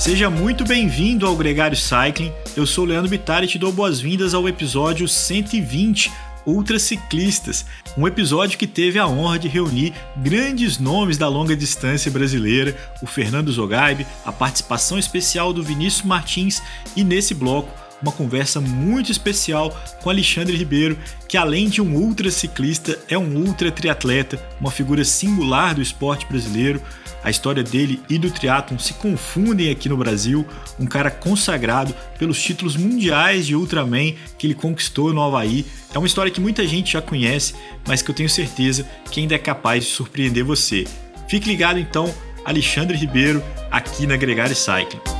Seja muito bem-vindo ao Gregário Cycling. Eu sou Leandro Bittar e te dou boas-vindas ao episódio 120 Ultraciclistas, um episódio que teve a honra de reunir grandes nomes da longa distância brasileira, o Fernando Zogaib, a participação especial do Vinícius Martins e nesse bloco uma conversa muito especial com Alexandre Ribeiro, que além de um ultra ciclista, é um ultra triatleta, uma figura singular do esporte brasileiro. A história dele e do triatlon se confundem aqui no Brasil, um cara consagrado pelos títulos mundiais de Ultraman que ele conquistou no Havaí. É uma história que muita gente já conhece, mas que eu tenho certeza que ainda é capaz de surpreender você. Fique ligado então, Alexandre Ribeiro, aqui na Gregário Cycling.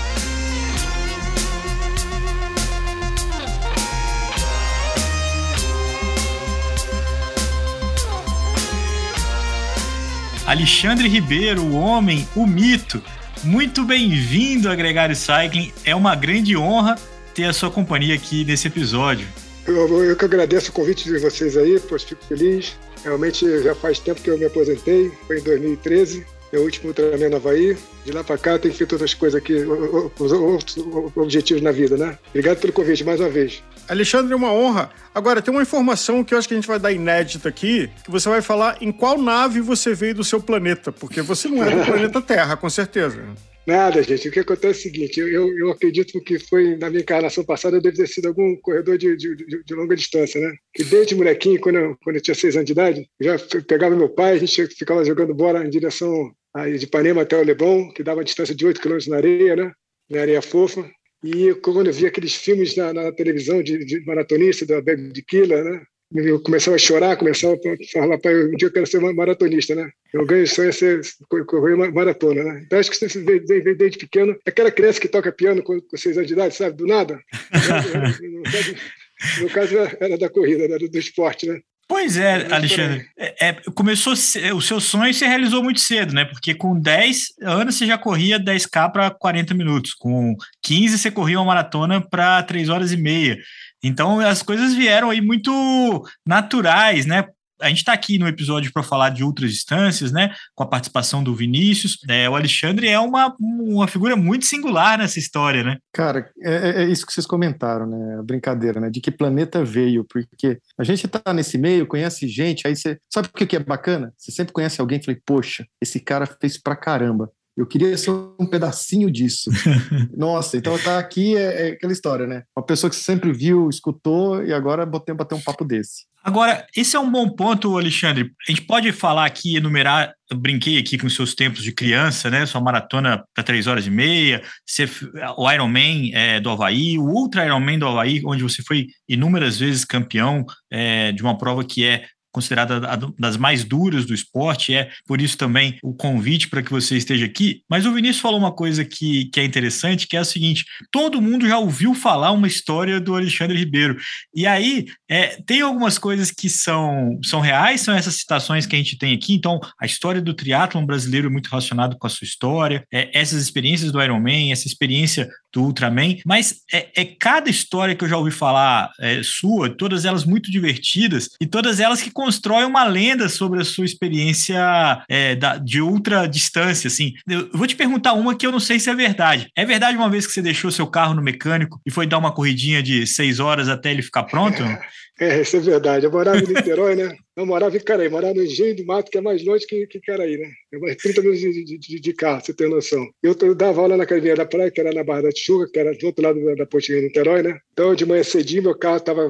Alexandre Ribeiro, o homem, o mito. Muito bem-vindo a Gregário Cycling. É uma grande honra ter a sua companhia aqui nesse episódio. Eu, eu que agradeço o convite de vocês aí, pois fico feliz. Realmente já faz tempo que eu me aposentei, foi em 2013, meu último Ultraman no Havaí. De lá para cá tem feito outras coisas aqui, os outros objetivos na vida, né? Obrigado pelo convite mais uma vez. Alexandre, é uma honra. Agora, tem uma informação que eu acho que a gente vai dar inédita aqui, que você vai falar em qual nave você veio do seu planeta, porque você não é do planeta Terra, com certeza. Nada, gente. O que acontece é o seguinte: eu, eu acredito que foi na minha encarnação passada, eu devo ter sido algum corredor de, de, de longa distância, né? Que desde molequinho, quando eu, quando eu tinha seis anos de idade, eu já pegava meu pai, a gente ficava jogando bola em direção de Ipanema até o Leblon, que dava uma distância de 8 quilômetros na areia, né? Na areia fofa. E quando eu via aqueles filmes na, na televisão de, de maratonista, da Bebe de Killer, né? Eu começava a chorar, começava a falar, pai, um dia eu quero ser maratonista, né? Eu ganho sonho é ser, correr maratona, né? Então acho que você veio desde, desde pequeno, aquela criança que toca piano com, com seis anos de idade, sabe? Do nada. no caso, era da corrida, era do esporte, né? Pois é, Alexandre. É, é, começou o seu sonho se realizou muito cedo, né? Porque com 10 anos você já corria 10K para 40 minutos, com 15 você corria uma maratona para 3 horas e meia. Então as coisas vieram aí muito naturais, né? A gente está aqui no episódio para falar de outras distâncias, né? Com a participação do Vinícius. É, o Alexandre é uma, uma figura muito singular nessa história, né? Cara, é, é isso que vocês comentaram, né? A brincadeira, né? De que planeta veio, porque a gente está nesse meio, conhece gente, aí você. Sabe o que é bacana? Você sempre conhece alguém e fala, poxa, esse cara fez pra caramba. Eu queria ser um pedacinho disso. Nossa, então tá aqui é, é, aquela história, né? Uma pessoa que sempre viu, escutou e agora botei bater um papo desse. Agora, esse é um bom ponto, Alexandre. A gente pode falar aqui, enumerar, eu brinquei aqui com seus tempos de criança, né? Sua maratona para três horas e meia, você, o Ironman é, do Havaí, o Ultra Ironman do Havaí, onde você foi inúmeras vezes campeão é, de uma prova que é considerada das mais duras do esporte, é por isso também o convite para que você esteja aqui. Mas o Vinícius falou uma coisa que, que é interessante, que é a seguinte: todo mundo já ouviu falar uma história do Alexandre Ribeiro. E aí é, tem algumas coisas que são, são reais, são essas citações que a gente tem aqui. Então, a história do triatlon brasileiro é muito relacionada com a sua história, é, essas experiências do Ironman, essa experiência do Ultraman, mas é, é cada história que eu já ouvi falar é, sua, todas elas muito divertidas e todas elas que constroem uma lenda sobre a sua experiência é, da, de ultra distância, assim. Eu vou te perguntar uma que eu não sei se é verdade. É verdade uma vez que você deixou seu carro no mecânico e foi dar uma corridinha de seis horas até ele ficar pronto? É, isso é verdade. Eu morava em Niterói, né? Eu morava em Caraí, morava no Engenho do Mato, que é mais longe que, que Caraí, né? É mais 30 minutos de, de, de, carro, você tem noção. Eu, eu dava aula na academia da praia, que era na Barra da Tijuca, que era do outro lado da, da ponte de Niterói, né? Então, de manhã cedinho, meu carro estava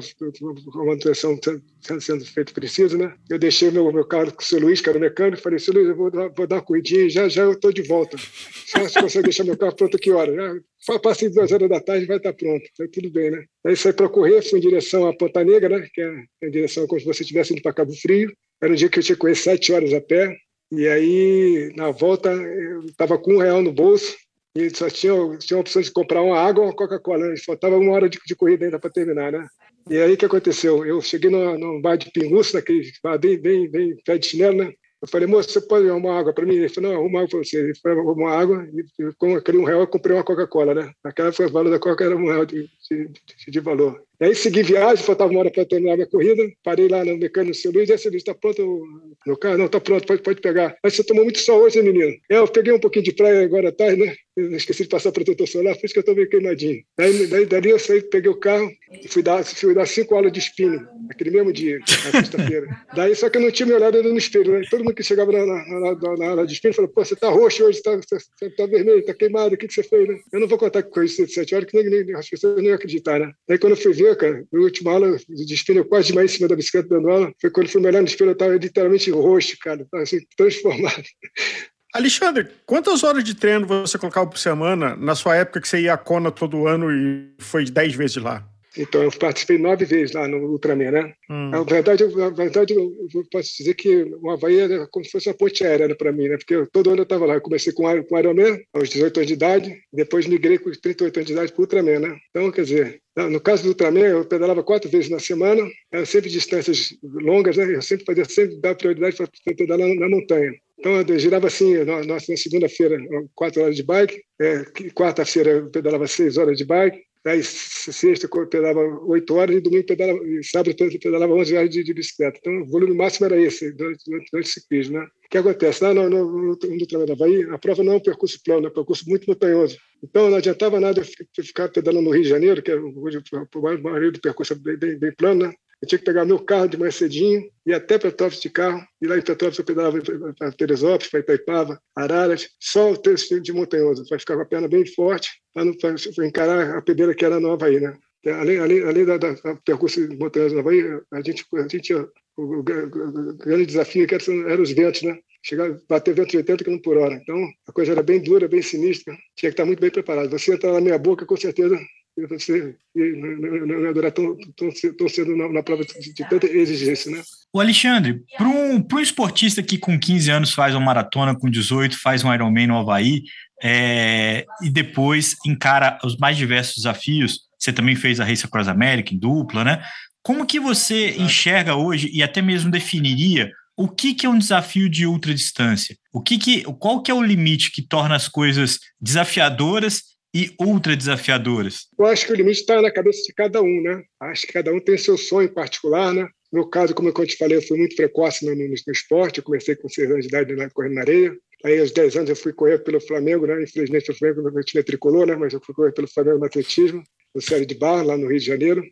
com manutenção sendo feito por né? Eu deixei meu, meu carro com o seu Luiz, que era mecânico, falei, seu Luiz, eu vou dar, vou dar uma corridinha e já, já eu estou de volta. Só você consegue deixar meu carro pronto que hora? Já, passei duas horas da tarde vai estar pronto. Aí tudo bem, né? Aí saí para correr, fui em direção à Ponta Negra, né? Que é em direção como se você estivesse indo para Cabo Frio. Era um dia que eu tinha correr sete horas a pé. E aí, na volta, eu estava com um real no bolso e só tinha, tinha a opção de comprar uma água ou uma Coca-Cola. Né? Faltava uma hora de, de corrida ainda para terminar, né? E aí o que aconteceu? Eu cheguei num, num bar de pinguço, naquele bar bem, bem, bem pé de chinelo, né? Eu falei, moço, você pode arrumar água para mim? Ele falou, não, arruma água para você. Ele foi arrumar água e com aquele um real eu comprei uma Coca-Cola, né? Naquela foi o valor da Coca era um real de, de valor. E aí segui viagem, faltava uma hora para terminar a minha corrida, parei lá no mecânico do seu Luiz, e seu Luiz, está pronto no carro? Não, está pronto, pode, pode pegar. Mas você tomou muito sol hoje, menino? É, eu peguei um pouquinho de praia agora à tarde, né? Eu esqueci de passar protetor solar, por isso que eu estou meio queimadinho. Daí, daí, dali eu saí, peguei o carro e fui dar, fui dar cinco aulas de spinning, naquele mesmo dia, na sexta-feira. daí, só que eu não tinha me olhado no espelho, né? Todo mundo que chegava na, na, na, na aula de spinning falou, pô, você está roxo hoje, você está tá vermelho, está queimado, o que, que você fez, né? Eu não vou contar com isso de sete horas, que nem, nem, as pessoas não iam acreditar, né? Daí quando eu fui ver, cara, na última aula de espelho, eu quase demais em cima da bicicleta dando aula, foi quando eu fui olhar no espelho, eu estava literalmente roxo, cara, assim, transformado. Alexandre, quantas horas de treino você colocava por semana na sua época que você ia a Kona todo ano e foi dez vezes lá? Então, eu participei nove vezes lá no Ultraman, né? Hum. Na verdade, eu, na verdade, eu posso dizer que o Havaí era como se fosse uma ponte aérea né, para mim, né? Porque eu, todo ano eu estava lá. Eu comecei com, com Ironman aos 18 anos de idade, depois migrei com 38 anos de idade para o Ultraman, né? Então, quer dizer, no caso do Ultraman, eu pedalava quatro vezes na semana, sempre distâncias longas, né? Eu sempre fazia sempre dar prioridade para pedalar na, na montanha. Então, eu girava assim, na, na segunda-feira, quatro horas de bike, é, quarta-feira eu pedalava seis horas de bike, Aí, sexta pedalava oito horas e domingo pedalava, e sábado pedalava 11 horas de, de, bicicleta. Então, o volume máximo era esse, durante, durante o ciclismo. Né? O que acontece? Lá no, no, no, no Trabalho da Bahia, a prova não é um percurso plano, é um percurso muito montanhoso. Então, não adiantava nada eu ficar pedalando no Rio de Janeiro, que é o, o maioria do percurso é bem, bem, bem plano, né? Eu tinha que pegar meu carro de manhã cedinho, ir até Petrópolis de carro, e lá em Petrópolis eu pedalava para Teresópolis, para Itaipava, Araras, só o trecho de montanhoso, para ficar com a perna bem forte, para encarar a pedreira que era nova aí, né? Além, além, além da, da, da percurso montanhoso nova aí, a gente, a gente o, o, o, grande desafio que eram era os ventos, né? Bater vento de 80 km por hora. Então, a coisa era bem dura, bem sinistra. Tinha que estar muito bem preparado. Você entrar na minha boca, com certeza, você não ia durar tão, tão, tão cedo na, na, prova de, de, tanta exigência, né? O Alexandre, para um, um esportista que com 15 anos faz uma maratona, com 18 faz um Ironman no Havaí, é, e depois encara os mais diversos desafios, você também fez a Race Across America em dupla, né? Como que você enxerga hoje e até mesmo definiria o que, que é um desafio de ultradistância? O que que, qual que é o limite que torna as coisas desafiadoras e ultra desafiadoras? Eu acho que o limite está na cabeça de cada um, né? Acho que cada um tem seu sonho particular, né? No caso, como eu te falei, eu fui muito precoce no, no, no esporte. Eu comecei com 6 anos de idade né, correndo na areia. Aí, aos 10 anos, eu fui correr pelo Flamengo, né? Infelizmente, o Flamengo não tinha tricolor, né? Mas eu fui correr pelo Flamengo no atletismo, no Série de Bar, lá no Rio de Janeiro.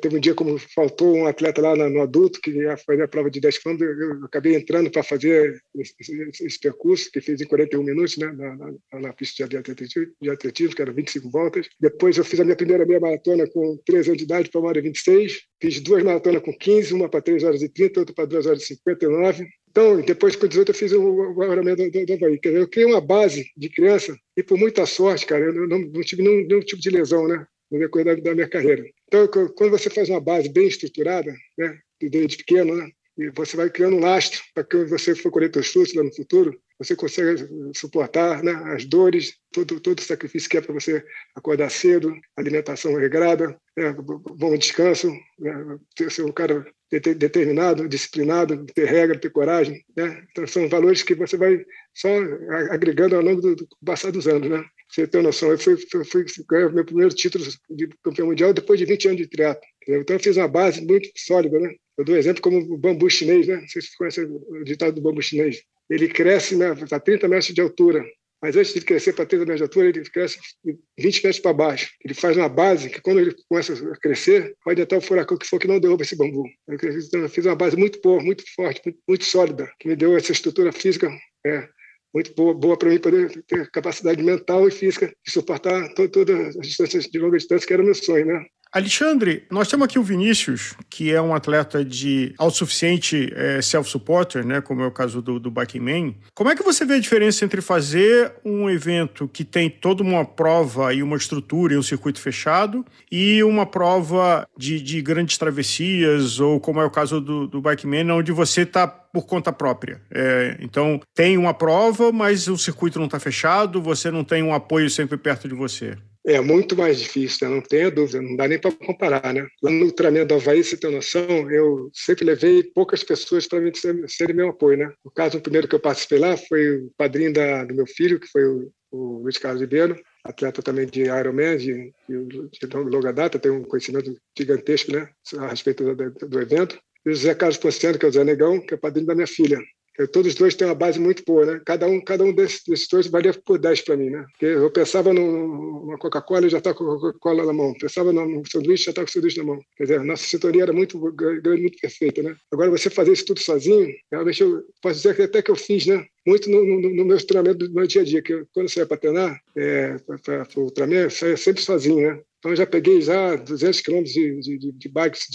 Teve um dia como faltou um atleta lá no adulto que ia fazer a prova de 10 km, eu acabei entrando para fazer esse, percurso, que fiz em 41 minutos, né, na, na, na pista de atletismo, de atletismo, que era 25 voltas. Depois eu fiz a minha primeira meia maratona com 13 anos de idade para 1 hora e 26. Fiz duas maratonas com 15, uma para 3 horas e 30, outra para 2 horas e 59. Então, depois com 18 eu fiz o Ironman do, do, do Havaí. Eu criei uma base de criança e por muita sorte, cara, eu não, não tive nenhum, nenhum tipo de lesão, né? No decorrer da, minha carreira. Então, quando você faz uma base bem estruturada, né, desde pequeno, né, e você vai criando um lastro para que você for colher seus frutos lá no futuro, você consegue suportar né, as dores, todo, todo o sacrifício que é para você acordar cedo, alimentação regrada, né, bom descanso, né, ser um cara determinado, disciplinado, ter regra, ter coragem. Né? Então, são valores que você vai só agregando ao longo do, do passar dos anos. Né? Você tem noção, eu fui, fui, fui ganhar meu primeiro título de campeão mundial depois de 20 anos de triatlo. Então, eu fiz uma base muito sólida. Né? Eu dou exemplo como o bambu chinês, né? Não sei se você conhece o ditado do bambu chinês. Ele cresce né, a 30 metros de altura, mas antes de crescer para 30 metros de altura, ele cresce 20 metros para baixo. Ele faz uma base que, quando ele começa a crescer, pode até o furacão que for que não derruba esse bambu. Eu fiz uma base muito boa, muito forte, muito, muito sólida, que me deu essa estrutura física é, muito boa, boa para mim poder ter capacidade mental e física de suportar todas as distâncias de longa distância, que era meu sonho, né? Alexandre, nós temos aqui o Vinícius, que é um atleta de autossuficiente é, self-supporter, né, como é o caso do, do Biking Man. Como é que você vê a diferença entre fazer um evento que tem toda uma prova e uma estrutura e um circuito fechado e uma prova de, de grandes travessias, ou como é o caso do, do Man, onde você está por conta própria. É, então, tem uma prova, mas o circuito não está fechado, você não tem um apoio sempre perto de você. É muito mais difícil, né? não tenha dúvida, não dá nem para comparar. Né? Lá no Ultraman do Havaí, você tem noção, eu sempre levei poucas pessoas para serem ser meu apoio. Né? O caso, o primeiro que eu participei lá foi o padrinho da, do meu filho, que foi o, o Luiz Carlos Ribeiro, atleta também de Ironman, de, de, de longa data, tem um conhecimento gigantesco né, a respeito do, do evento. E o José Carlos Ponciano, que é o Zé Negão, que é padrinho da minha filha. Todos os dois têm uma base muito boa, né? Cada um, cada um desses, desses dois valia por 10 para mim, né? Porque eu pensava numa Coca-Cola e já estava com a Coca-Cola na mão. Pensava no sanduíche já estava com o sanduíche na mão. Quer dizer, nossa sintonia era muito grande, muito perfeita, né? Agora, você fazer isso tudo sozinho, realmente eu posso dizer que até que eu fiz, né? Muito no, no, no meu treinamento do meu dia a dia, que eu, quando você ia para treinar, é, para o Ultraman, eu saía sempre sozinho, né? Então eu já peguei já 200 quilômetros de, de, de, de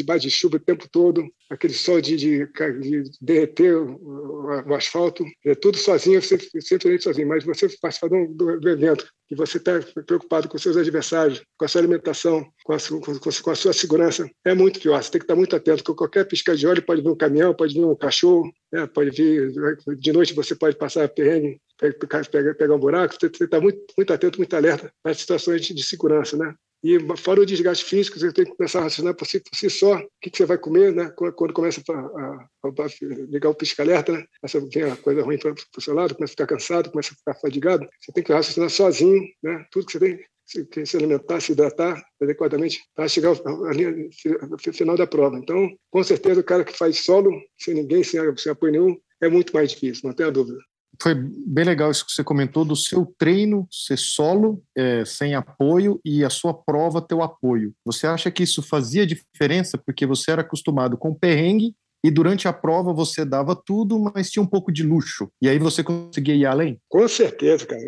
bike de chuva o tempo todo, aquele sol de, de, de derreter o, o, asfalto, é tudo sozinho, sempre, sempre sozinho. Mas você participar do, do evento, que você está preocupado com seus adversários, com a sua alimentação, com a, com, com a, sua segurança, é muito pior. Você tem que estar muito atento, porque qualquer pisca de óleo pode vir um caminhão, pode vir um cachorro, né? pode vir, de noite você pode passar perrengue, pegar, pegar um buraco, você tem que estar muito, muito atento, muito alerta nas situações de, de segurança, né? E fora o desgaste físico, você tem que começar a raciocinar por si, por si só o que, que você vai comer, né? Quando, começa a, a, a, ligar o pisca-alerta, né? Essa vem a coisa ruim para o seu lado, começa a ficar cansado, começa a ficar fadigado. Você tem que raciocinar sozinho, né? Tudo que você tem se, se alimentar, se hidratar adequadamente para chegar ao final da prova. Então, com certeza, o cara que faz solo, sem ninguém, sem, sem apoio nenhum, é muito mais difícil, não tenha dúvida foi bem legal isso que você comentou do seu treino ser solo, é, sem apoio, e a sua prova ter o apoio. Você acha que isso fazia diferença porque você era acostumado com perrengue e durante a prova você dava tudo, mas tinha um pouco de luxo. E aí você conseguia ir além? Com certeza, cara.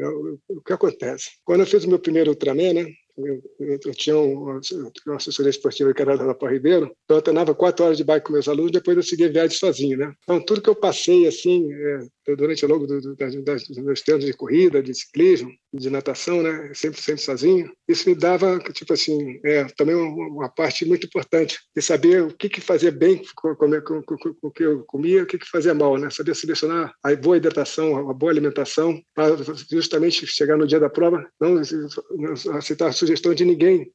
O que acontece? Quando eu fiz o meu primeiro Ultraman, né? Eu, eu, tinha uma, uma assessoria esportiva que era da Pau Ribeiro, então eu treinava quatro horas de bike com meus alunos, depois eu seguia viagem sozinho, né? Então tudo que eu passei, assim, é, durante o longo do, do, das, das, dos meus treinos de corrida, de ciclismo, de natação, né? Sempre, sempre sozinho, isso me dava, tipo assim, é, também uma, parte muito importante de saber o que, que fazia bem com, o que eu comia, o que, que fazia mal, né? Saber selecionar a boa hidratação, a boa alimentação, para justamente chegar no dia da prova, não aceitar sugestão de ninguém,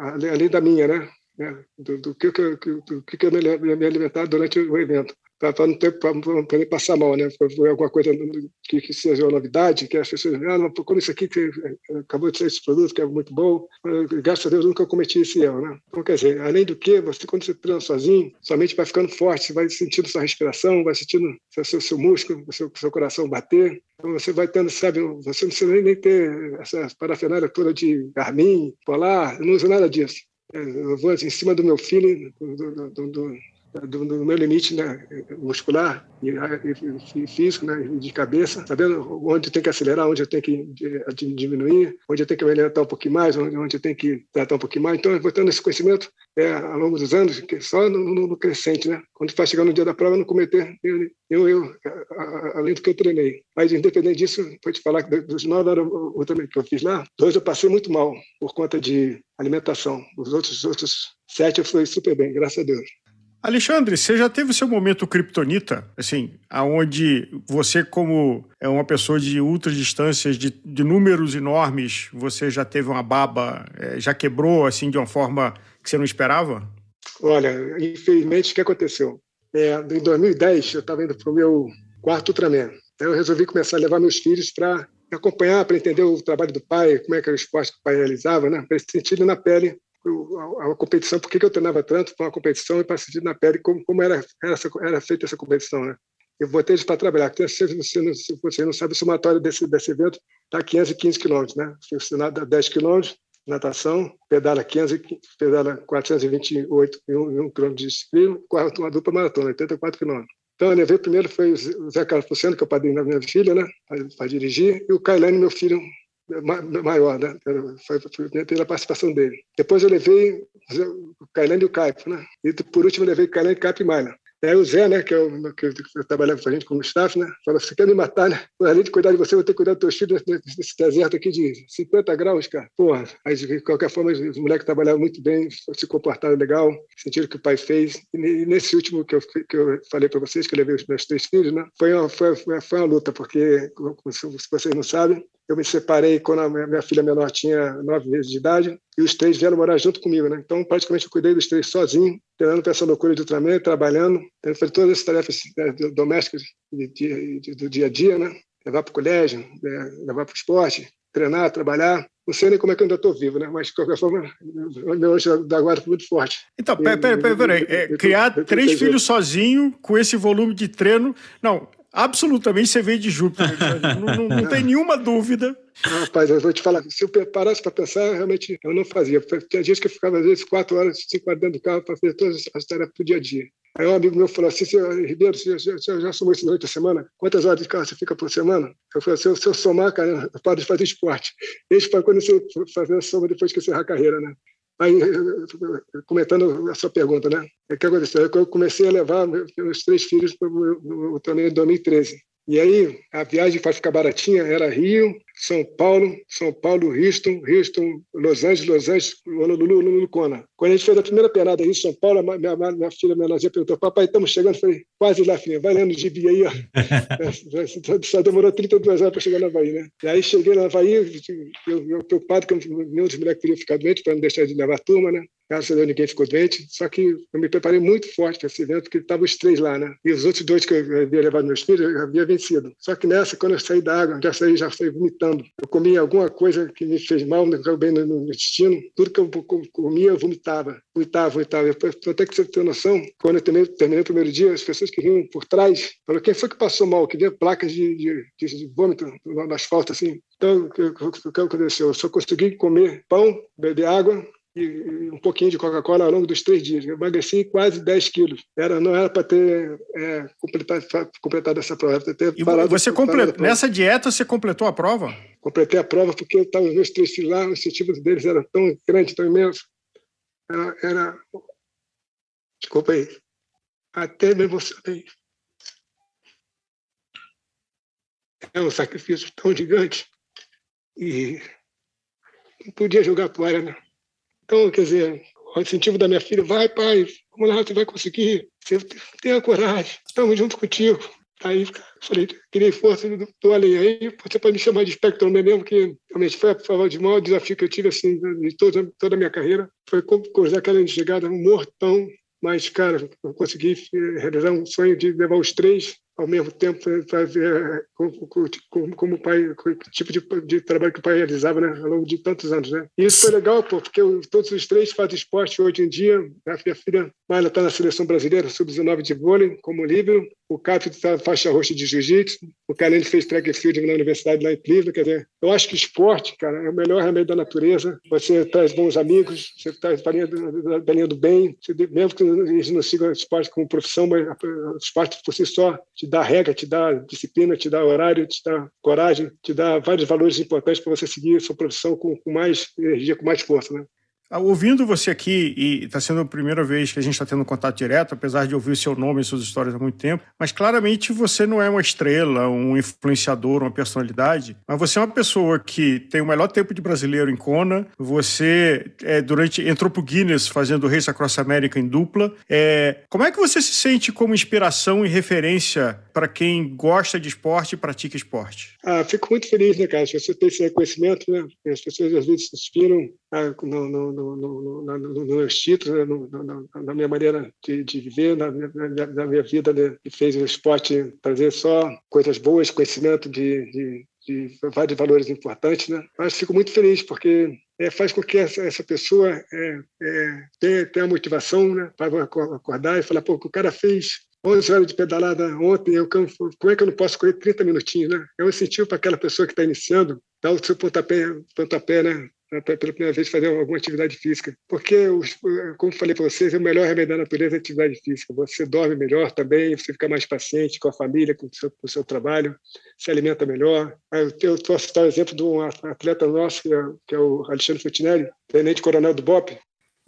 além da minha, né? É, do, do, que, do, do que eu me alimentar durante o evento para não, ter, não poder passar mal, né? Foi alguma coisa que, que seja uma novidade, que as pessoas, ah, como isso aqui que acabou de ser esse produto, que é muito bom, graças a Deus nunca cometi esse erro, né? Então, quer dizer, além do que, você quando você treina sozinho, sua mente vai ficando forte, você vai sentindo sua respiração, vai sentindo seu, seu, músculo, seu, seu coração bater, então você vai tendo, sabe, você não precisa nem, ter essa parafernália toda de Garmin, Polar, não uso nada disso. Eu vou em cima do meu feeling, do, do, do, do, do meu limite né, muscular e, e, físico, né, de cabeça, sabendo onde eu tenho que acelerar, onde eu tenho que diminuir, onde eu tenho que me alimentar um pouquinho mais, onde, onde eu tenho que tratar um pouquinho mais. Então, eu vou tendo esse conhecimento é, ao longo dos anos, que só no, no, no crescente, né? Quando vai chegar no dia da prova, não cometer eu, eu, além do que eu treinei. Mas, independente disso, vou te falar que dos nove anos que eu fiz lá, dois eu passei muito mal por conta de alimentação. Os outros, os outros sete eu fui super bem, graças a Deus. Alexandre, você já teve seu momento kryptonita, assim, aonde você, como é uma pessoa de ultra distâncias, de, de números enormes, você já teve uma baba, é, já quebrou, assim, de uma forma que você não esperava? Olha, infelizmente, o que aconteceu? É, em 2010, eu estava indo para o meu quarto Ultraman. Eu resolvi começar a levar meus filhos para acompanhar, para entender o trabalho do pai, como é que era o esporte que o pai realizava, né? para sentir na pele a, a, competição, por que, eu treinava tanto para uma competição e para sentir na pele como, como era, era, era feita essa competição. Né? Eu botei eles para trabalhar. Se você, não, você não sabe, o somatório desse, desse evento está 515 quilômetros. Né? Você nada 10 quilômetros, natação, pedala 15, pedala 428 e quilômetro de ciclismo, uma dupla maratona, 84 quilômetros. Então, eu levei primeiro foi o Zé Carlos Puceno, que é o padrinho da minha filha, né, para dirigir, e o Kailane, meu filho, maior, né? Foi, foi pela participação dele. Depois eu levei o Cailândia e o Caipo, né? E por último eu levei Cailândia, Caipo e Malha. Aí o Zé, né, que, é que, trabalhava com a gente como staff, né, falou: você quer me matar, né? Além de cuidar de você, eu vou ter que cuidar dos teus filhos nesse deserto aqui de 50 graus, cara. Porra, aí de qualquer forma, os moleques trabalharam muito bem, se comportaram legal, sentiram o que o pai fez. E nesse último que eu, que eu falei para vocês, que eu levei os meus três filhos, né, foi uma, foi, foi uma luta, porque, se vocês não sabem, eu me separei quando a minha filha menor tinha nove meses de idade e os três vieram morar junto comigo, né? Então, praticamente, eu cuidei dos três sozinho, treinando para essa loucura de Ultraman, trabalhando, tendo fazer todas as tarefas né, domésticas do dia a dia, né? Levar para o colégio, né? levar para o esporte, treinar, trabalhar. Não sei nem como é que eu ainda estou vivo, né? Mas, de qualquer forma, o meu anjo da guarda foi muito forte. Então, peraí, peraí, peraí. É, criar três filhos sozinho, com esse volume de treino... Não, absolutamente você veio de Júpiter. não, não, não tem nenhuma dúvida. Rapaz, eu vou te falar, se eu parasse para pensar, realmente eu não fazia. Tinha dias que eu ficava, às vezes, quatro horas, cinco horas dentro do carro para fazer todas as tarefas do dia a dia. Aí um amigo meu falou assim, Ribeiro, você já, já, já somou isso durante a semana? Quantas horas de carro você fica por semana? Eu falei, eu, se eu somar, cara, eu paro de fazer esporte. Esse para quando você fazer a soma depois que encerrar a carreira, né? Aí, comentando a sua pergunta, né? O que aconteceu? Eu comecei a levar meus três filhos para o torneio de 2013. E aí, a viagem para ficar baratinha era Rio, São Paulo, São Paulo, Houston, Houston, Los Angeles, Los Angeles, Lucona. Quando a gente fez a primeira penada em São Paulo, minha, minha filha menorzinha perguntou, papai, estamos chegando? Eu falei, quase lá, filha, vai lendo o gibi aí, ó. Só demorou 32 horas para chegar na Havaí, né? E aí cheguei na Havaí, eu, eu preocupado que nenhum dos moleques queria ficar doente para não deixar de levar a turma, né? Graças a Deus ninguém ficou doente, só que eu me preparei muito forte para esse evento, porque estavam os três lá, né? E os outros dois que eu havia levado meus filhos, eu havia vencido. Só que nessa, quando eu saí da água, já saí, já saí vomitando. Eu comi alguma coisa que me fez mal, me caiu bem no, no intestino. Tudo que eu comia, vomitava, vomitava, vomitava. Até que você tem noção, quando eu terminei, terminei o primeiro dia, as pessoas que vinham por trás, falaram, quem foi que passou mal? Que deu placas de, de, de, de vômito no asfalto, assim. Então, o que aconteceu? Eu só consegui comer pão, beber água, e um pouquinho de Coca-Cola ao longo dos três dias. Eu emagreci quase 10 quilos. Era, não era para ter é, completado, completado, essa prova. E você completou, nessa dieta você completou a prova? Completei a prova porque estavam os meus três filhos lá, o incentivo deles era tão grande, tão imenso. Era, era... Desculpa aí. Até me emocionei. É um sacrifício tão gigante e não podia jogar fora, né? Então, quer dizer, o incentivo da minha filha, vai, pai, vamos lá, você vai conseguir, você tenha coragem, estamos junto contigo. Aí falei, queria força do, do além. Aí você pode me chamar de espectro mesmo, que realmente foi de maior desafio que eu tive assim, de toda, toda a minha carreira. Foi cruzar aquela chegada, um mortão, mas, cara, eu consegui realizar um sonho de levar os três ao mesmo tempo fazer como, como, como pai, tipo de, de, trabalho que o pai realizava né, ao longo de tantos anos. Né? E isso foi legal, pô, porque todos os três fazem esporte hoje em dia. A minha filha Mayla está na seleção brasileira, sub-19 de vôlei, como líbero. O Cato está faixa roxa de jiu-jitsu. O Kalene fez track and field na universidade lá em Cleveland. Quer dizer, eu acho que esporte, cara, é o melhor remédio da natureza. Você traz bons amigos, você a linha do, bem. Você, mesmo que eles não sigam esporte como profissão, mas esporte por si só te dá regra, te dá disciplina, te dá horário, te dá coragem, te dá vários valores importantes para você seguir sua profissão com, com mais energia, com mais força, né? Ah, ouvindo você aqui, e está sendo a primeira vez que a gente está tendo contato direto, apesar de ouvir seu nome e suas histórias há muito tempo, mas claramente você não é uma estrela, um influenciador, uma personalidade, mas você é uma pessoa que tem o melhor tempo de brasileiro em Kona, você é, durante entrou para o Guinness fazendo Race Across America em dupla. É, como é que você se sente como inspiração e referência para quem gosta de esporte e pratica esporte? Ah, fico muito feliz, né, cara? Você tem esse reconhecimento, né? As pessoas às vezes se inspiram no, no, no, no, no, no meus títulos, na minha maneira de, de viver, na, na, na, minha vida, né? que fez o esporte trazer só coisas boas, conhecimento de, de, de vários valores importantes, né? Mas fico muito feliz porque é, faz com que essa, essa pessoa é, é, tenha, tenha a motivação né, para acordar e falar, pô, o cara fez 11 horas de pedalada ontem, eu, como é que eu não posso correr 30 minutinhos, né? É um incentivo para aquela pessoa que está iniciando, dar o seu pontapé, pontapé né? Né, pela primeira vez fazer alguma atividade física. Porque, como falei para vocês, é o melhor remédio da natureza é atividade física. Você dorme melhor também, você fica mais paciente com a família, com o seu, com o seu trabalho, se alimenta melhor. Eu posso citar o exemplo de um atleta nosso, que é, que é o Alexandre Fontinelli, tenente-coronel do BOP,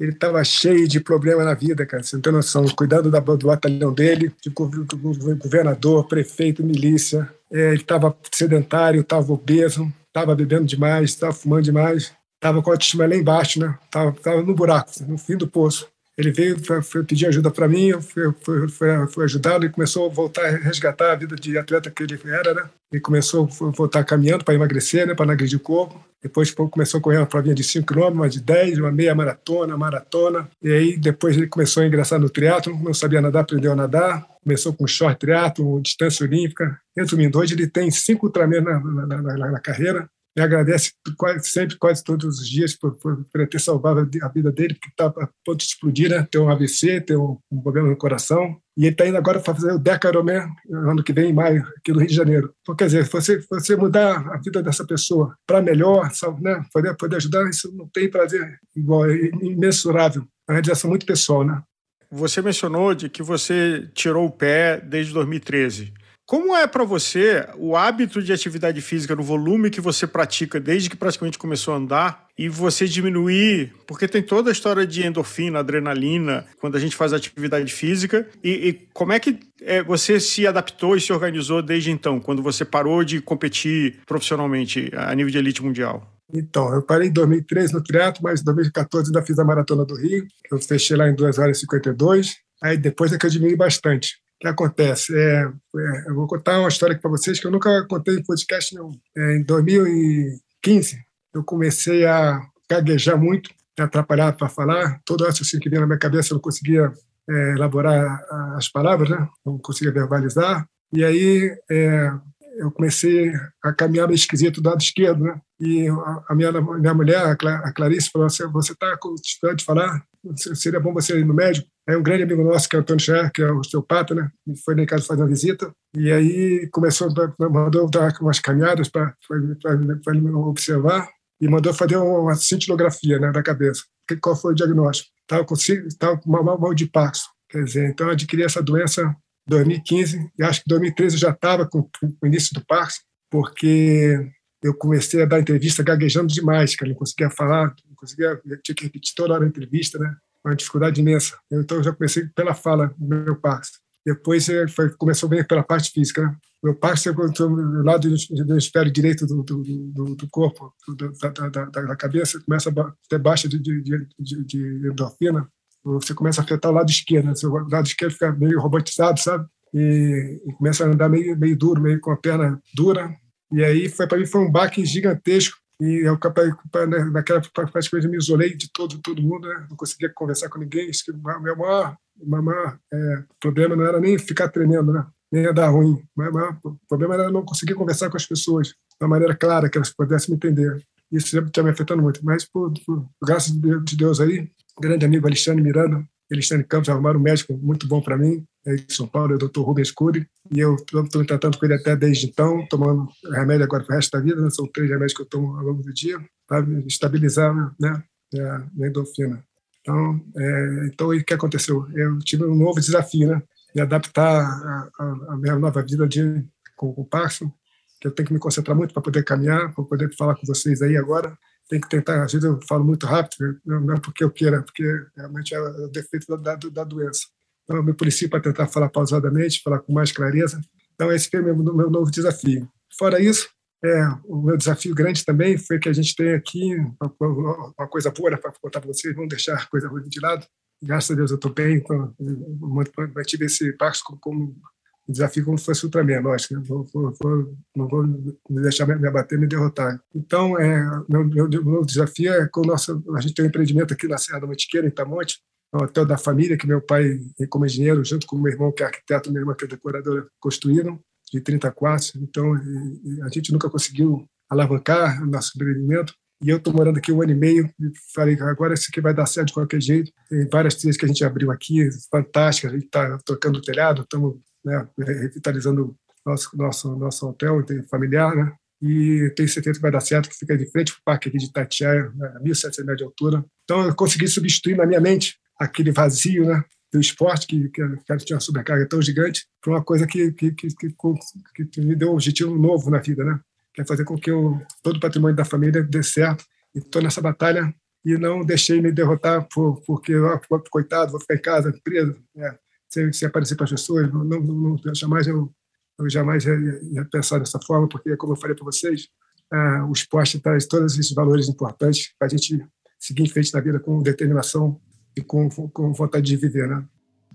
ele estava cheio de problema na vida, cara. Você não tem noção. Cuidando da, do batalhão dele, de governador, prefeito, milícia. É, ele estava sedentário, estava obeso, estava bebendo demais, estava fumando demais, estava com a autoestima lá embaixo, né? Estava no buraco, no fim do poço. Ele veio foi, foi pedir ajuda para mim, eu fui, ajudá-lo e começou a voltar a resgatar a vida de atleta que ele era, né? E começou a voltar caminhando para emagrecer, né? Para não agredir o corpo. Depois começou a correr uma provinha de 5 km, uma de 10, uma meia maratona, maratona. E aí depois ele começou a ingressar no triatlo, não sabia nadar, aprendeu a nadar. Começou com short triatlo, distância olímpica. Resumindo, hoje ele tem cinco Ultraman na, na, na, na carreira me agradece quase, sempre, quase todos os dias, por, por, por ter salvado a vida dele, porque estava a ponto de explodir, né? Tem um AVC, tem um, um problema no coração. E ele está indo agora para fazer o Decaroman ano que vem, em maio, aqui no Rio de Janeiro. Então, quer dizer, você, você mudar a vida dessa pessoa para melhor, né? poder, poder ajudar, isso não tem prazer igual, é imensurável. É uma realização muito pessoal, né? Você mencionou de que você tirou o pé desde 2013. Como é para você o hábito de atividade física no volume que você pratica desde que praticamente começou a andar e você diminuir, porque tem toda a história de endorfina, adrenalina, quando a gente faz atividade física, e, e como é que é, você se adaptou e se organizou desde então, quando você parou de competir profissionalmente a nível de elite mundial? Então, eu parei em 2013 no triatlo, mas em 2014 ainda fiz a Maratona do Rio, eu fechei lá em 2 horas e 52, aí depois é que eu diminui bastante que acontece? É, é, eu vou contar uma história aqui para vocês que eu nunca contei em podcast nenhum. É, em 2015, eu comecei a gaguejar muito, me atrapalhar para falar. Todo raciocínio que vinha na minha cabeça eu não conseguia é, elaborar as palavras, né? não conseguia verbalizar. E aí é, eu comecei a caminhar meio esquisito do lado esquerdo, né? E a minha, minha mulher, a Clarice, falou assim, você está com dificuldade de falar? Seria bom você ir no médico? Aí um grande amigo nosso, que é o Antônio Scher, que é osteopata, né? Foi lá em casa fazer uma visita. E aí começou, mandou dar umas caminhadas para me observar e mandou fazer uma cintilografia né, da cabeça. Qual foi o diagnóstico? Estava com, tava com mal, mal de Parkinson. Quer dizer, então eu adquiri essa doença 2015, e acho que 2013 eu já estava com, com, o início do Parkinson, porque eu comecei a dar entrevista gaguejando demais, eu não conseguia falar, não conseguia, tinha que repetir toda hora a entrevista, né? Uma dificuldade imensa. Então eu já comecei pela fala meu Parkinson. Depois é, foi, começou bem pela parte física. Né? Meu Parkinson encontrou no lado do, hemisfério direito do, do, do, do corpo, da, da, da, da, cabeça, começa a ter baixa de, de, de, de endorfina, você começa a afetar o lado esquerdo, né? o lado esquerdo fica meio robotizado, sabe? E, e, começa a andar meio, meio duro, meio com a perna dura. E aí, foi para mim, foi um baque gigantesco. E eu, né, naquela praticamente me isolei de todo, todo mundo, né? não conseguia conversar com ninguém. Isso que o meu maior, maior é, problema não era nem ficar tremendo, né? nem ia dar ruim. O problema era não conseguir conversar com as pessoas de uma maneira clara, que elas pudessem me entender. Isso sempre está me afetando muito. Mas, por, por graças de Deus aí, grande amigo Alexandre Miranda, Alexandre Campos arrumaram um médico muito bom para mim, é em São Paulo, é o Dr. Rubens Cury, e eu estou tratando com ele até desde então, tomando remédio agora para o resto da vida, né? são três remédios que eu tomo ao longo do dia, para estabilizar né, a endorfina. Então, é, então, o que aconteceu? Eu tive um novo desafio, né? Me adaptar à minha nova vida de, com o Parkinson, que eu tenho que me concentrar muito para poder caminhar, para poder falar com vocês aí agora, tem que tentar, às vezes eu falo muito rápido, não é porque eu queira, é porque realmente é o defeito da, da doença. Então eu me policio para tentar falar pausadamente, falar com mais clareza. Então esse foi o meu, meu novo desafio. Fora isso, é, o meu desafio grande também foi que a gente tem aqui uma, uma coisa boa para contar para vocês, vamos deixar a coisa ruim de lado. Graças a Deus eu estou bem, então, mantive esse passo como, desafio como se fosse Ultraman, lógico, né? vou, vou, vou, não vou me deixar me abater, me derrotar. Então, é, meu, meu, meu desafio é com o nosso, a gente tem um empreendimento aqui na Serra da Mantiqueira, em Tamonte, um hotel da família, que meu pai, como engenheiro, junto com meu irmão, que é arquiteto, minha irmã, que é decoradora, construíram, de 30 quartos. Então, a gente nunca conseguiu alavancar o nosso empreendimento. E eu estou morando aqui um ano e meio e falei, agora isso aqui vai dar certo de qualquer jeito. Tem várias trilhas que a gente abriu aqui, fantásticas, a gente está trocando o telhado, estamos né, revitalizando nosso nosso nosso hotel familiar, né? e tenho certeza que vai dar certo, que fica de frente para o parque aqui de Itatiaia, né, a 1.700 metros de altura. Então, eu consegui substituir na minha mente aquele vazio né, do esporte, que, que, que tinha uma sobrecarga tão gigante, foi uma coisa que, que, que, que, que me deu um objetivo novo na vida, né? que é fazer com que eu, todo o patrimônio da família dê certo. E estou nessa batalha e não deixei me derrotar por, porque, ah, coitado, vou ficar em casa, preso, né? Sem aparecer para as pessoas. Não, não, não, jamais eu, eu jamais ia, ia, pensar dessa forma, porque, como eu falei para vocês, ah, o esporte traz todos esses valores importantes para a gente seguir em frente na vida com determinação e com, com vontade de viver, né?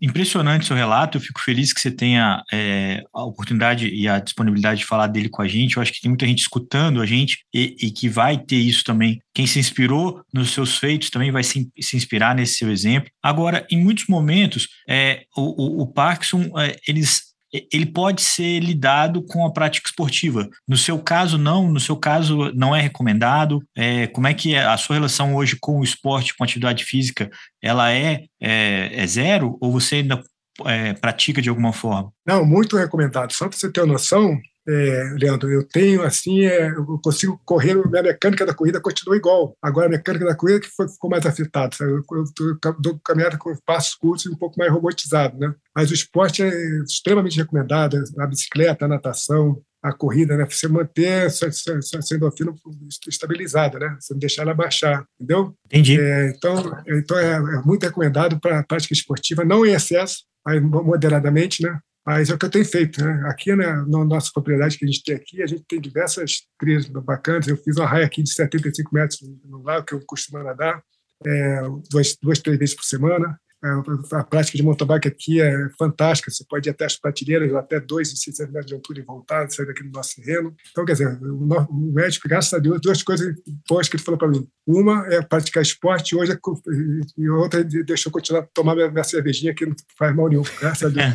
Impressionante seu relato, eu fico feliz que você tenha é, a oportunidade e a disponibilidade de falar dele com a gente. Eu acho que tem muita gente escutando a gente e, e que vai ter isso também. Quem se inspirou nos seus feitos também vai se, se inspirar nesse seu exemplo. Agora, em muitos momentos, é, o, o, o Parkinson, é, eles ele pode ser lidado com a prática esportiva. No seu caso, não. No seu caso, não é recomendado. É, como é que é a sua relação hoje com o esporte, com a atividade física? Ela é, é, é zero ou você ainda é, pratica de alguma forma? Não, muito recomendado. Só para você ter uma noção, é, Leandro, eu tenho assim, é, eu consigo correr, minha mecânica da corrida continua igual. Agora a mecânica da corrida que foi, ficou mais afetada. Eu, eu dou caminhada com passos curtos e um pouco mais robotizado, né? Mas o esporte é extremamente recomendado, a bicicleta, a natação, a corrida, né? Você manter essa, essa, essa endorfina estabilizada, né? Você não deixar ela baixar, entendeu? Entendi. É, então, então é, é muito recomendado para a prática esportiva, não em excesso, mas moderadamente, né? Mas é o que eu tenho feito. Né? Aqui na, na, nossa propriedade que a gente tem aqui, a gente tem diversas trilhas bacanas. Eu fiz uma raia aqui de 75 metros no lago, que eu costumo nadar, é, duas, duas, três vezes por semana. É, a prática de mountain bike aqui é fantástica. Você pode ir até as prateleiras, até 2,600 metros de altura e voltar, sair daqui do nosso terreno. Então, quer dizer, o médico, graças a Deus, duas coisas boas que ele falou para mim. Uma é praticar esporte, hoje é, e outra deixou eu continuar a tomar minha, minha, cervejinha, que não faz mal nenhum, graças a Deus.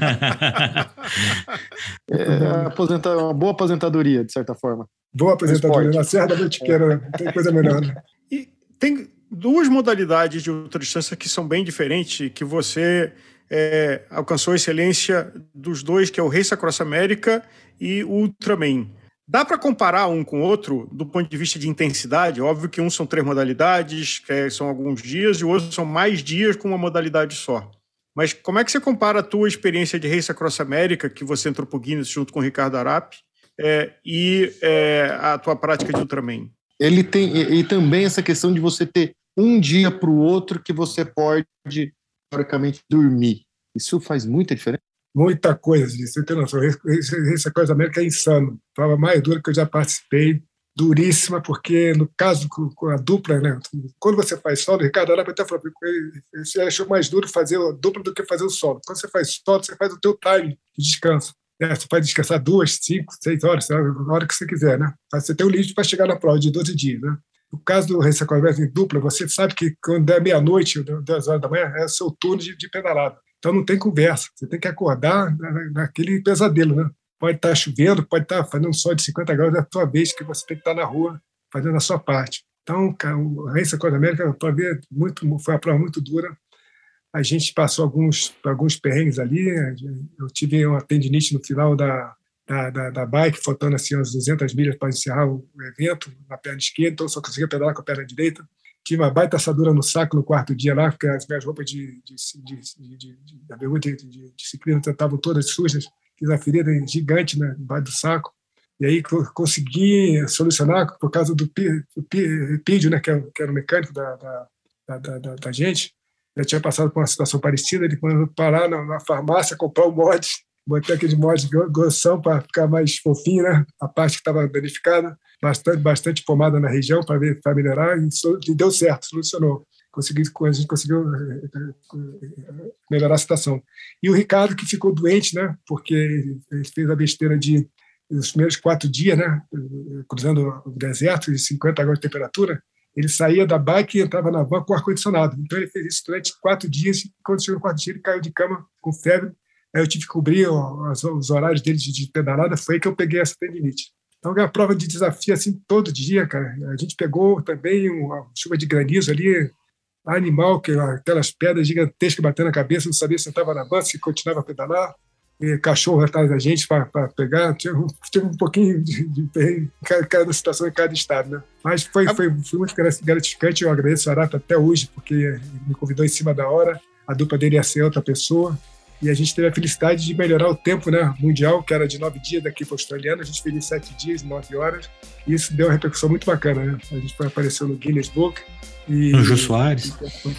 é, aposentar, uma boa aposentadoria, de certa forma. Boa aposentadoria, na Serra da Botiqueira, não tem coisa melhor. Né? E tem duas modalidades de ultradistância que são bem diferentes, que você é, alcançou a excelência dos dois, que é o Race Across America e o Ultraman. Dá para comparar um com o outro do ponto de vista de intensidade? Óbvio que um são três modalidades, que é, são alguns dias, e o outro são mais dias com uma modalidade só. Mas como é que você compara a tua experiência de Race Across America, que você entrou para o Guinness junto com o Ricardo Arap, é, e é, a tua prática de Ultraman? Ele tem e também essa questão de você ter um dia para o outro que você pode, teoricamente, dormir. Isso faz muita diferença? Muita coisa, você tem noção. Essa coisa América é insano. Prova mais dura que eu já participei, duríssima, porque no caso com a dupla, né? Quando você faz solo, Ricardo Arapa até falou, você achou mais duro fazer a dupla do que fazer o solo. Quando você faz solo, você faz o teu time de descanso. É, você pode descansar duas, cinco, seis horas, na hora que você quiser, né? Você tem um limite para chegar na prova de 12 dias, né? No caso do Race em dupla, você sabe que quando é meia-noite, 10 horas da manhã, é seu turno de, de pedalada. Então não tem conversa, você tem que acordar naquele pesadelo, né? Pode estar chovendo, pode estar fazendo sol de 50 graus, é a tua vez que você tem que estar na rua fazendo a sua parte. Então, o Race Across América muito, foi uma prova muito dura. A gente passou alguns, alguns perrengues ali. Eu tive uma tendinite no final da, da, da, da bike, faltando assim umas 200 milhas para encerrar o, evento na perna esquerda, então só conseguia pedalar com a perna direita. Tive uma baita assadura no saco no quarto dia lá, porque as minhas roupas de, de, de, de, disciplina estavam todas sujas. Fiz uma ferida gigante né, embaixo do saco. E aí consegui solucionar por causa do Pídio, né, que, era, que era o mecânico da, da, da, gente. Já tinha passado por uma situação parecida. Ele mandou parar na, farmácia, comprar o mod botei aquele molde grossão para ficar mais fofinho, né? A parte que estava danificada, bastante, bastante pomada na região para melhorar e, e deu certo, solucionou. Consegui, a gente conseguiu eh, eh, melhorar a situação. E o Ricardo, que ficou doente, né? Porque ele fez a besteira de, nos primeiros quatro dias, né? Cruzando o deserto, de 50 graus de temperatura, ele saía da bike e entrava na van com ar-condicionado. Então ele fez isso durante quatro dias. E quando chegou no quarto dia, ele caiu de cama com febre Aí eu tive que cobrir os, os horários dele de, de, pedalada, foi aí que eu peguei essa tendinite. Então, é uma prova de desafio assim todo dia, cara. A gente pegou também uma chuva de granizo ali, animal, que aquelas pedras gigantescas batendo na cabeça, não sabia se estava na banca, se continuava a pedalar. e cachorro atrás da gente para pegar. Tive, tive um pouquinho de, de, de cada situação em cada estado, né? Mas foi, foi, foi muito gratificante. Eu agradeço o Arata até hoje, porque me convidou em cima da hora. A dupla dele ia ser outra pessoa. E a gente teve a felicidade de melhorar o tempo né, mundial, que era de nove dias daqui para o australiano. A gente fez em sete dias, nove horas. E isso deu uma repercussão muito bacana. Né? A gente apareceu no Guinness Book. E, no Jô Soares.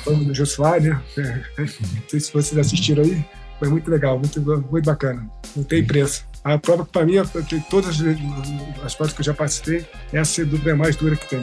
No Jô Soares, né? É, não sei se vocês assistiram aí. Foi muito legal, muito, muito bacana. Não tem preço. A prova, para mim, de todas as provas que eu já participei, essa é a mais dura que tem.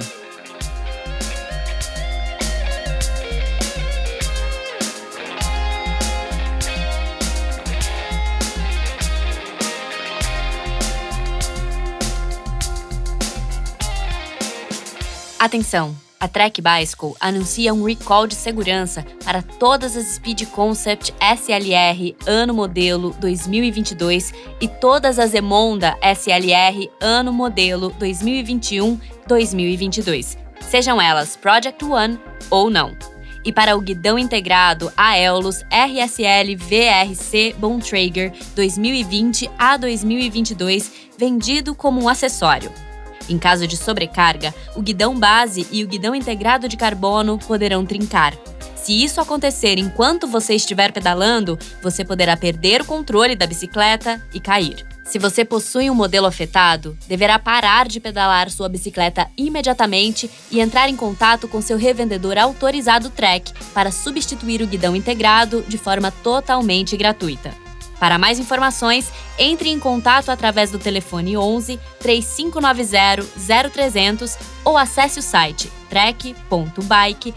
Atenção! A Trek Bicycle anuncia um recall de segurança para todas as Speed Concept SLR ano modelo 2022 e todas as Emonda SLR ano modelo 2021-2022, sejam elas Project One ou não. E para o guidão integrado Aeolus RSL VRC Bontrager 2020 a 2022, vendido como um acessório. Em caso de sobrecarga, o guidão base e o guidão integrado de carbono poderão trincar. Se isso acontecer enquanto você estiver pedalando, você poderá perder o controle da bicicleta e cair. Se você possui um modelo afetado, deverá parar de pedalar sua bicicleta imediatamente e entrar em contato com seu revendedor autorizado Trek para substituir o guidão integrado de forma totalmente gratuita. Para mais informações, entre em contato através do telefone 11 3590 0300 ou acesse o site trek.bike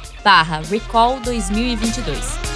recall 2022.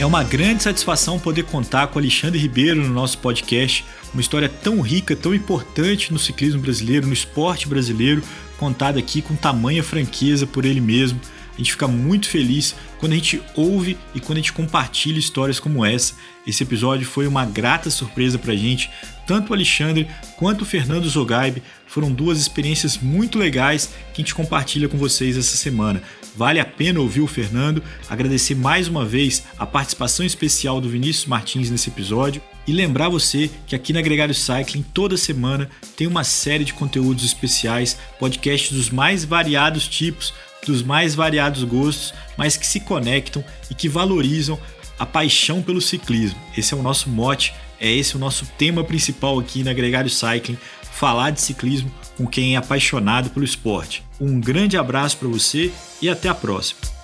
É uma grande satisfação poder contar com Alexandre Ribeiro no nosso podcast, uma história tão rica, tão importante no ciclismo brasileiro, no esporte brasileiro, contada aqui com tamanha franqueza por ele mesmo. A gente fica muito feliz quando a gente ouve e quando a gente compartilha histórias como essa. Esse episódio foi uma grata surpresa pra gente. Tanto o Alexandre quanto o Fernando Zogaib foram duas experiências muito legais que a gente compartilha com vocês essa semana. Vale a pena ouvir o Fernando, agradecer mais uma vez a participação especial do Vinícius Martins nesse episódio e lembrar você que aqui na Gregário Cycling toda semana tem uma série de conteúdos especiais, podcasts dos mais variados tipos dos mais variados gostos, mas que se conectam e que valorizam a paixão pelo ciclismo. Esse é o nosso mote, é esse o nosso tema principal aqui na Gregário Cycling, falar de ciclismo com quem é apaixonado pelo esporte. Um grande abraço para você e até a próxima.